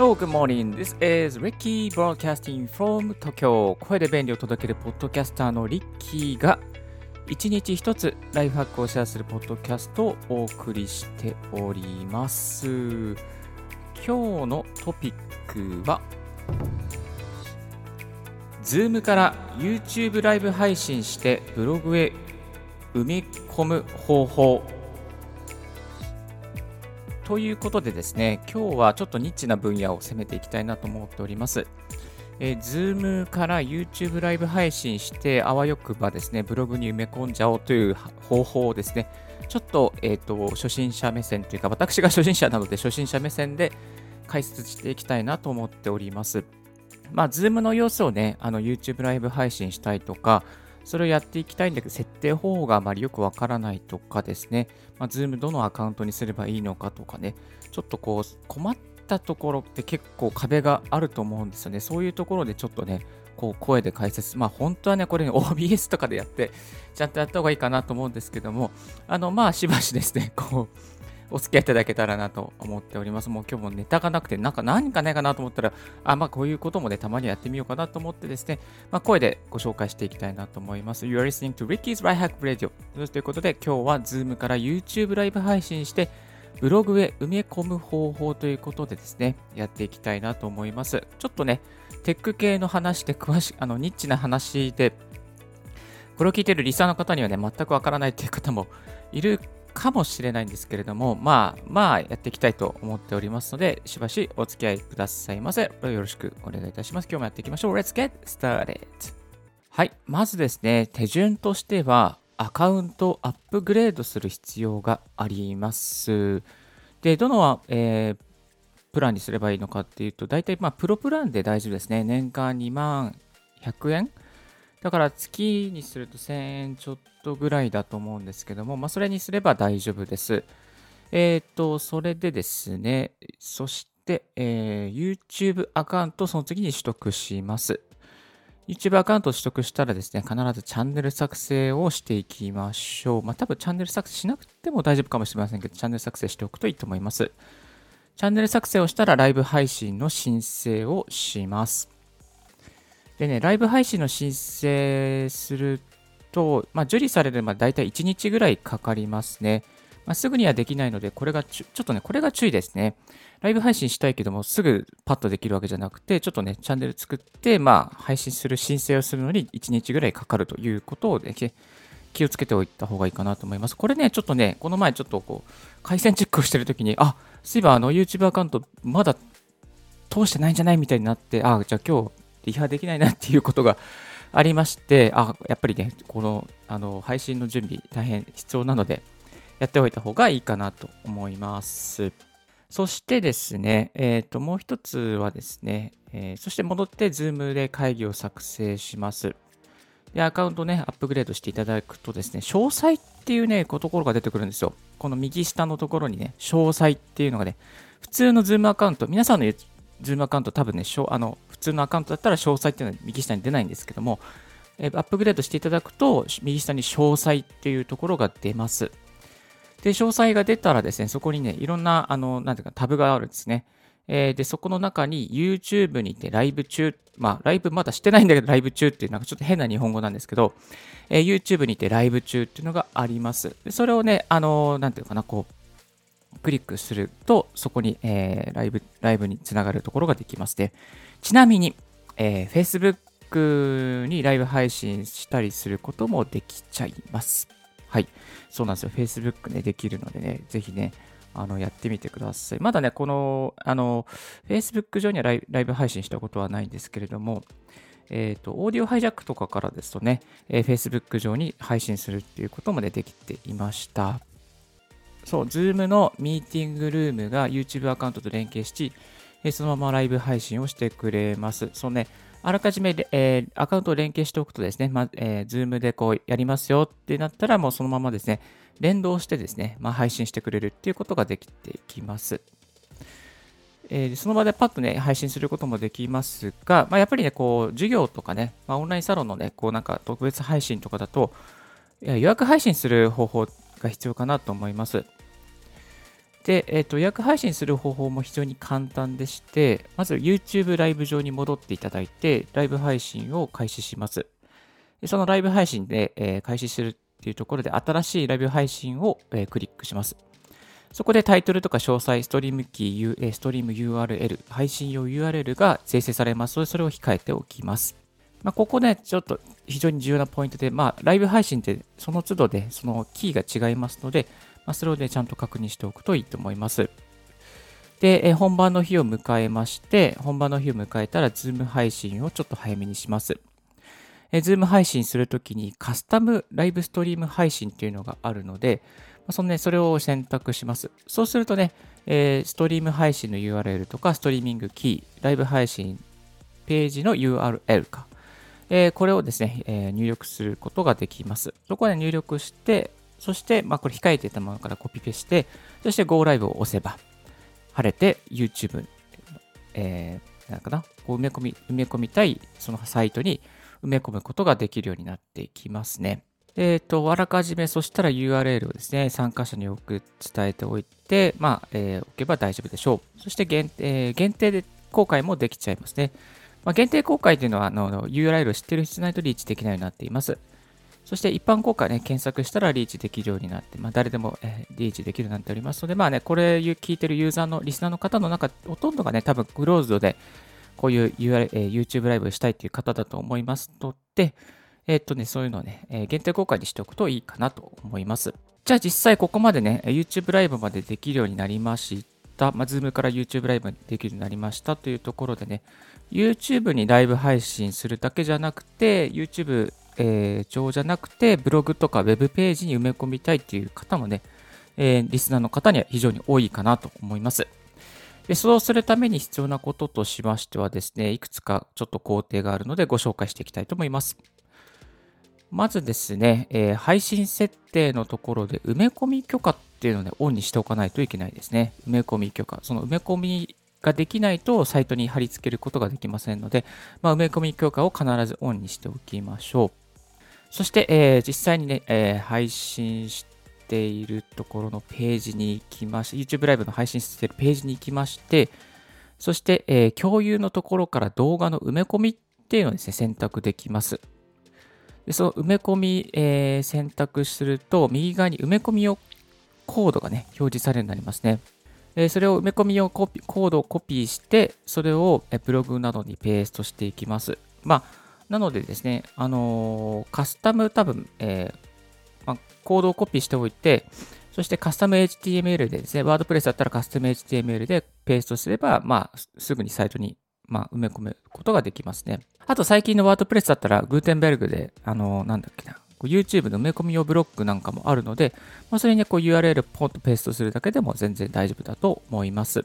Hello, good morning. This is Ricky broadcasting from Tokyo. 声で便利を届けるポッドキャスターのリッキーが一日一つライフハックをシェアするポッドキャストをお送りしております。今日のトピックは Zoom から YouTube ライブ配信してブログへ埋め込む方法ということでですね、今日はちょっとニッチな分野を攻めていきたいなと思っております。えー、Zoom から YouTube ライブ配信して、あわよくばですね、ブログに埋め込んじゃおうという方法をですね、ちょっと,、えーと、初心者目線というか、私が初心者なので初心者目線で解説していきたいなと思っております。まあ、Zoom の様子をね、あの YouTube ライブ配信したいとか、それをやっていきたいんだけど、設定方法があまりよくわからないとかですね、まあ、Zoom どのアカウントにすればいいのかとかね、ちょっとこう、困ったところって結構壁があると思うんですよね。そういうところでちょっとね、こう声で解説、まあ本当はね、これ、ね、OBS とかでやって、ちゃんとやった方がいいかなと思うんですけども、あの、まあしばしですね、こう、お付き合いいただけたらなと思っております。もう今日もネタがなくて、なんか何かないかなと思ったら、あ、まあこういうこともね、たまにやってみようかなと思ってですね、まあ声でご紹介していきたいなと思います。You are listening to Ricky's Right Hack Radio ということで、今日は Zoom から YouTube ライブ配信して、ブログへ埋め込む方法ということでですね、やっていきたいなと思います。ちょっとね、テック系の話で詳しい、あの、ニッチな話で、これを聞いているリサーの方にはね、全くわからないという方もいるかもしれないんですけれども、まあ、まあ、やっていきたいと思っておりますので、しばしお付き合いくださいませ。よろしくお願いいたします。今日もやっていきましょう。Let's get started! はい。まずですね、手順としては、アカウントをアップグレードする必要があります。で、どの、えー、プランにすればいいのかっていうと、大体、まあ、プロプランで大丈夫ですね。年間2万100円だから月にすると1000円ちょっとぐらいだと思うんですけども、まあ、それにすれば大丈夫です。えっ、ー、と、それでですね、そして、えー、YouTube アカウントをその次に取得します。YouTube アカウントを取得したらですね、必ずチャンネル作成をしていきましょう。まあ、多分チャンネル作成しなくても大丈夫かもしれませんけど、チャンネル作成しておくといいと思います。チャンネル作成をしたらライブ配信の申請をします。でね、ライブ配信の申請すると、まあ、受理されるまで大体1日ぐらいかかりますね。まあ、すぐにはできないので、これがちょっとね、これが注意ですね。ライブ配信したいけども、すぐパッとできるわけじゃなくて、ちょっとね、チャンネル作って、まあ、配信する申請をするのに1日ぐらいかかるということを、ね、気をつけておいた方がいいかなと思います。これね、ちょっとね、この前ちょっとこう、回線チェックをしてるときに、あ、そういえばあの YouTube アカウントまだ通してないんじゃない？みたいになって、あ、じゃあ今日リハできないなっていうことがありまして、あ、やっぱりね、このあの配信の準備大変必要なので、やっておいた方がいいかなと思います。そしてですね、えっ、ー、と、もう一つはですね、えー、そして戻って Zoom で会議を作成します。で、アカウントね、アップグレードしていただくとですね、詳細っていうね、こところが出てくるんですよ。この右下のところにね、詳細っていうのがね、普通の Zoom アカウント、皆さんの Zoom アカウント多分ね、あの通のアカウントだったら詳細っていうのは右下に出ないんですけども、えアップグレードしていただくと、右下に詳細っていうところが出ます。で、詳細が出たらですね、そこにね、いろんな、あの、なんていうか、タブがあるんですね。えー、で、そこの中に YouTube にてライブ中、まあ、ライブまだしてないんだけど、ライブ中っていうなんかちょっと変な日本語なんですけど、えー、YouTube にてライブ中っていうのがあります。でそれをね、あの、なんていうかな、こう、クリックすると、そこに、えー、ライブ、ライブにつながるところができますで、ちなみに、えー、Facebook にライブ配信したりすることもできちゃいます。はい。そうなんですよ。Facebook ね、できるのでね、ぜひね、あの、やってみてください。まだね、この、あの、Facebook 上にはライブ配信したことはないんですけれども、えっ、ー、と、オーディオハイジャックとかからですとね、えー、Facebook 上に配信するっていうこともねできていました。そう、Zoom のミーティングルームが YouTube アカウントと連携し、えそのままライブ配信をしてくれます。そうね、あらかじめ、えー、アカウントを連携しておくとですね、まえー、Zoom でこうやりますよってなったら、もうそのままですね、連動してですね、まあ、配信してくれるっていうことができていきます。えー、その場でパッとね、配信することもできますが、まあ、やっぱりね、こう、授業とかね、まあ、オンラインサロンのね、こうなんか特別配信とかだと、予約配信する方法が必要かなと思います。で、えっ、と、予約配信する方法も非常に簡単でして、まず YouTube ライブ上に戻っていただいて、ライブ配信を開始します。でそのライブ配信で、えー、開始するっていうところで、新しいライブ配信を、えー、クリックします。そこでタイトルとか詳細、ストリームキー、ストリーム URL、配信用 URL が生成されますので、それを控えておきます。まあ、ここね、ちょっと非常に重要なポイントで、まあ、ライブ配信ってその都度でそのキーが違いますので、まあ、それをね、ちゃんと確認しておくといいと思います。で、え本番の日を迎えまして、本番の日を迎えたら、 Zoom 配信をちょっと早めにします。え Zoom 配信するときにカスタムライブストリーム配信っていうのがあるので、そのね、それを選択します。そうするとね、え、ストリーム配信の URL とか、ストリーミングキー、ライブ配信ページの URL か、え、これをですね、え、入力することができます。そこで入力して、そして、まあ、これ控えていたものからコピペして、そして Go Live を押せば、晴れて YouTube、えー、なんかな、こう埋め込み、埋め込みたいそのサイトに埋め込むことができるようになっていきますね。えっ、ー、と、あらかじめ、そしたら URL をですね、参加者に多く伝えておいて、まあ、えー、置けば大丈夫でしょう。そして限,、えー、限定で公開もできちゃいますね。まあ、限定公開というのはあの URL を知ってる人じゃないとリーチできないようになっています。そして一般公開ね、検索したらリーチできるようになって、まあ、誰でも、えー、リーチできるようになっておりますので、まあね、これ聞いてるユーザーの、リスナーの方の中、ほとんどがね、多分クローズドで、こういう UR、えー、YouTube ライブをしたいという方だと思いますので、えー、っとね、そういうのをね、えー、限定公開にしておくといいかなと思います。じゃあ実際ここまでね、YouTube ライブまでできるようになりました。まあ、Zoom から YouTube ライブできるようになりましたというところでね、YouTube にライブ配信するだけじゃなくて、YouTube、えー、上じゃなくて、ブログとか Web ページに埋め込みたいっていう方もね、えー、リスナーの方には非常に多いかなと思います。でそうするために必要なこととしましてはですね、いくつかちょっと工程があるのでご紹介していきたいと思います。まずですね、えー、配信設定のところで埋め込み許可っていうのを、ね、オンにしておかないといけないですね。埋め込み許可。その埋め込みができないとサイトに貼り付けることができませんので、まあ、埋め込み許可を必ずオンにしておきましょう。そして、えー、実際にね、えー、配信しているところのページに行きまして、YouTube ライブの配信しているページに行きまして、そして、えー、共有のところから動画の埋め込みっていうのをですね、選択できます。でその埋め込み、え、選択すると、右側に埋め込み用コードがね、表示されるようになりますね。えそれを埋め込み用コピコードをコピーして、それをブログなどにペーストしていきます。まあ、なのでですね、あのー、カスタム多分、えー、まあ、コードをコピーしておいて、そしてカスタム HTML でですね、ワードプレスだったらカスタム HTML でペーストすれば、まあ、すぐにサイトに、まあ、埋め込むことができますね。あと最近のワードプレスだったら、グーテンベルグで、あのー、なんだっけな、YouTube の埋め込み用ブロックなんかもあるので、まあ、それに、こう URL ポンとペーストするだけでも全然大丈夫だと思います。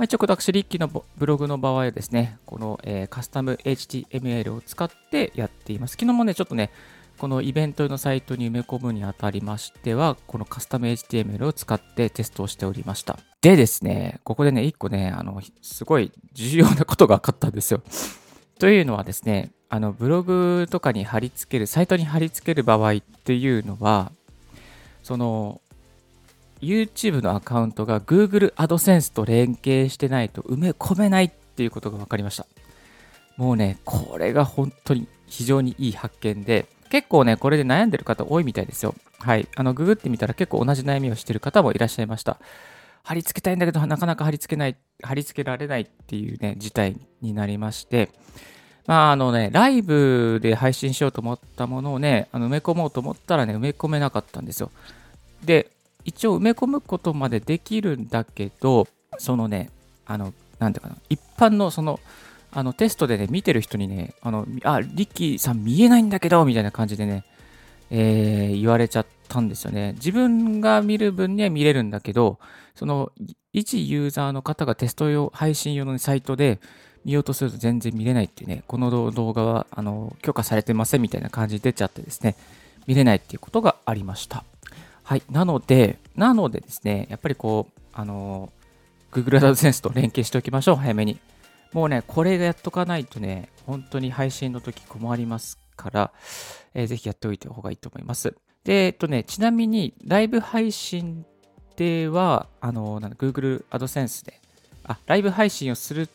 まあ、一応、私、リッキーのブログの場合はですね、この、えー、カスタム HTML を使ってやっています。昨日もね、ちょっとね、このイベントのサイトに埋め込むにあたりましては、このカスタム HTML を使ってテストをしておりました。でですね、ここでね、一個ね、あの、すごい重要なことが分かったんですよ。というのはですね、あのブログとかに貼り付ける、サイトに貼り付ける場合っていうのは、その YouTube のアカウントが Google AdSense と連携してないと埋め込めないっていうことが分かりました。もうね、これが本当に非常にいい発見で、結構ね、これで悩んでる方多いみたいですよ。はい。あの、ググってみたら結構同じ悩みをしてる方もいらっしゃいました。貼り付けたいんだけど、なかなか貼り付けない、貼り付けられないっていうね、事態になりまして、まああのね、ライブで配信しようと思ったものをね、あの埋め込もうと思ったらね、埋め込めなかったんですよ。で、一応埋め込むことまでできるんだけど、そのね、あの、なんていうかな、一般のその、あのテストでね、見てる人にね、あの、あ、リッキーさん見えないんだけど、みたいな感じでね、えー、言われちゃったんですよね。自分が見る分には見れるんだけど、その、一ユーザーの方がテスト用、配信用のサイトで、見ようとすると全然見れないっていうね、この動画はあの許可されてませんみたいな感じで出ちゃってですね、見れないっていうことがありました。はい。なので、なのでですね、やっぱりこう、あの、Google AdSense と連携しておきましょう、早めに。もうね、これがやっとかないとね、本当に配信の時困りますから、えー、ぜひやっておいた方がいいと思います。で、えっとね、ちなみに、ライブ配信では、あの、なんだ Google AdSense で、あ、ライブ配信をする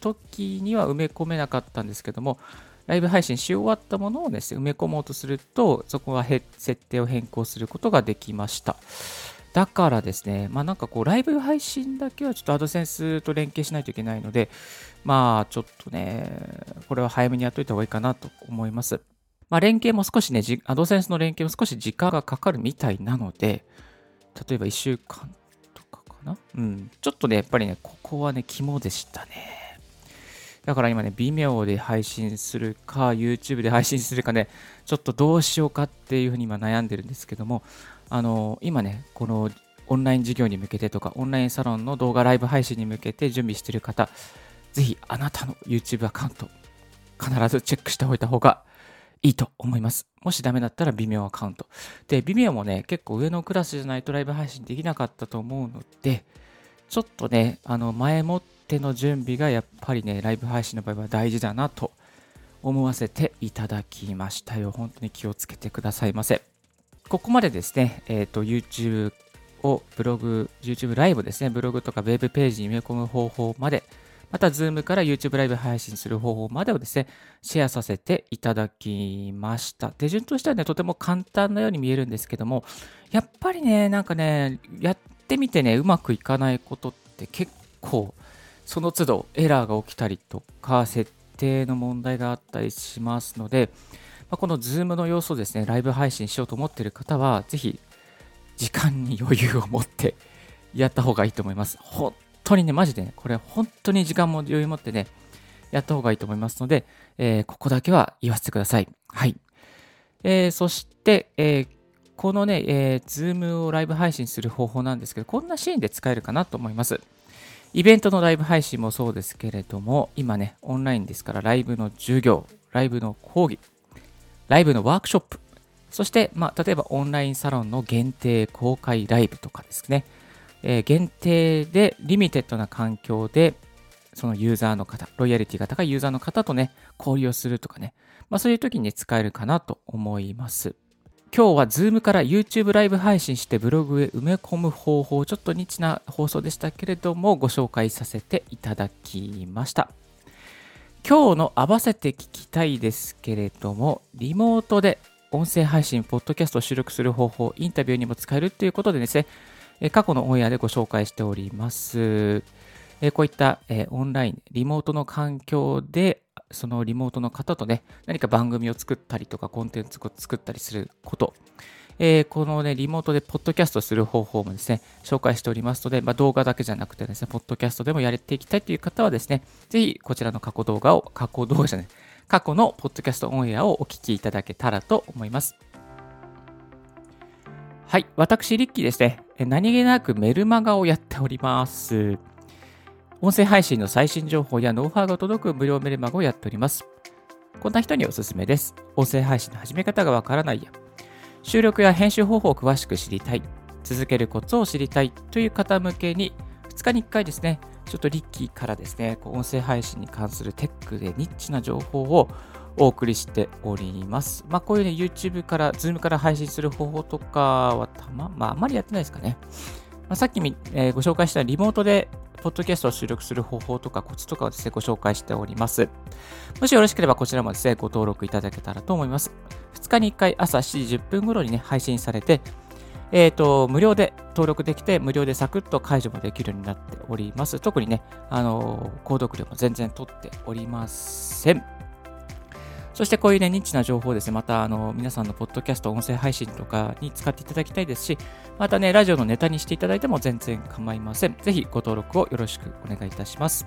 ときには埋め込めなかったんですけども、ライブ配信し終わったものをですね、埋め込もうとすると、そこは設定を変更することができました。だからですね、まあなんかこう、ライブ配信だけはちょっとアドセンスと連携しないといけないので、まあちょっとね、これは早めにやっといた方がいいかなと思います。まあ連携も少しね、アドセンスの連携も少し時間がかかるみたいなので、例えば1週間とかかな？うん。ちょっとね、やっぱりね、ここはね、肝でしたね。だから今ね、微妙で配信するか、YouTube で配信するかね、ちょっとどうしようかっていうふうに今悩んでるんですけども、あの、今ね、このオンライン授業に向けてとか、オンラインサロンの動画ライブ配信に向けて準備してる方、ぜひあなたの YouTube アカウント、必ずチェックしておいた方がいいと思います。もしダメだったら微妙アカウント。で、微妙もね、結構上のクラスじゃないとライブ配信できなかったと思うので、ちょっとね、あの前もっての準備がやっぱりね、ライブ配信の場合は大事だなと思わせていただきましたよ。本当に気をつけてくださいませ。ここまでですね、えっ、ー、と、YouTube をブログ、YouTube ライブですね、ブログとかウェブページに埋め込む方法まで、また Zoom から YouTube ライブ配信する方法までをですね、シェアさせていただきました。手順としてはね、とても簡単なように見えるんですけども、やっぱりね、なんかね、やってみてね、うまくいかないことって結構その都度エラーが起きたりとか、設定の問題があったりしますので、まあ、この Zoom の様子をですね、ライブ配信しようと思っている方は、ぜひ時間に余裕を持ってやった方がいいと思います。本当にね、マジでね、これ本当に時間も余裕持ってね、やった方がいいと思いますので、えー、ここだけは言わせてください。はい。えー、そして、えー、このね、えー、Zoom をライブ配信する方法なんですけど、こんなシーンで使えるかなと思います。イベントのライブ配信もそうですけれども、今ね、オンラインですから、ライブの授業、ライブの講義、ライブのワークショップ、そして、まあ、例えばオンラインサロンの限定公開ライブとかですね、えー、限定でリミテッドな環境で、そのユーザーの方、ロイヤリティが高いユーザーの方とね、交流をするとかね、まあ、そういう時に、使えるかなと思います。今日は Zoom から YouTube ライブ配信してブログへ埋め込む方法、ちょっとニッチな放送でしたけれども、ご紹介させていただきました。今日の合わせて聞きたいですけれども、リモートで音声配信、ポッドキャストを収録する方法、インタビューにも使えるということでですね、過去のオンエアでご紹介しております。こういったオンライン、リモートの環境でそのリモートの方とね、何か番組を作ったりとか、コンテンツを作ったりすること、えー、このね、リモートでポッドキャストする方法もですね、紹介しておりますので、まあ、動画だけじゃなくてですね、ポッドキャストでもやっていきたいという方はですね、ぜひこちらの過去動画を、過去動画じゃない、過去のポッドキャストオンエアをお聞きいただけたらと思います。はい、私、リッキーですね、何気なくメルマガをやっております。音声配信の最新情報やノウハウが届く無料メルマガをやっております。こんな人におすすめです。音声配信の始め方がわからないや、収録や編集方法を詳しく知りたい、続けるコツを知りたいという方向けに、2日に1回ですね、ちょっとリッキーからですね、音声配信に関するテックでニッチな情報をお送りしております。まあ、こういうね、YouTube から、Zoom から配信する方法とかはたま、まあ、あまりやってないですかね。まあ、さっき、えー、ご紹介したリモートでポッドキャストを収録する方法とかコツとかをですね、ご紹介しております。もしよろしければこちらもですね、ご登録いただけたらと思います。2日に1回朝7時10分頃にね、配信されて、え、ー、と、無料で登録できて、無料でサクッと解除もできるようになっております。特にね、あの購読料も全然取っておりません。そしてこういうね、ニッチな情報をですね、またあの皆さんのポッドキャスト、音声配信とかに使っていただきたいですし、またね、ラジオのネタにしていただいても全然構いません。ぜひご登録をよろしくお願いいたします。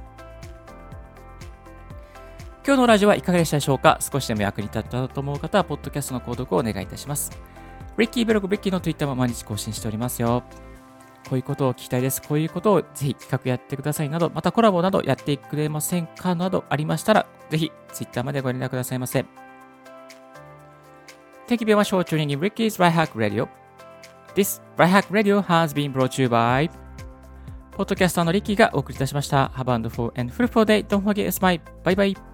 今日のラジオはいかがでしたでしょうか？少しでも役に立ったと思う方は、ポッドキャストの購読をお願いいたします。リッキーブログ、リッキーの Twitter も毎日更新しておりますよ。こういうことを聞きたいです。こういうことをぜひ企画やってくださいなど、またコラボなどやってくれませんかなどありましたら、ぜひ Twitter までご連絡くださいませ。Thank you very much for tuning in Ricky's Right Hack Radio. This Right Hack Radio has been brought to you by ポッドキャスターのリッキーがお送りいたしました。Have a wonderful and fruitful day. Don't forget to smile. Bye bye.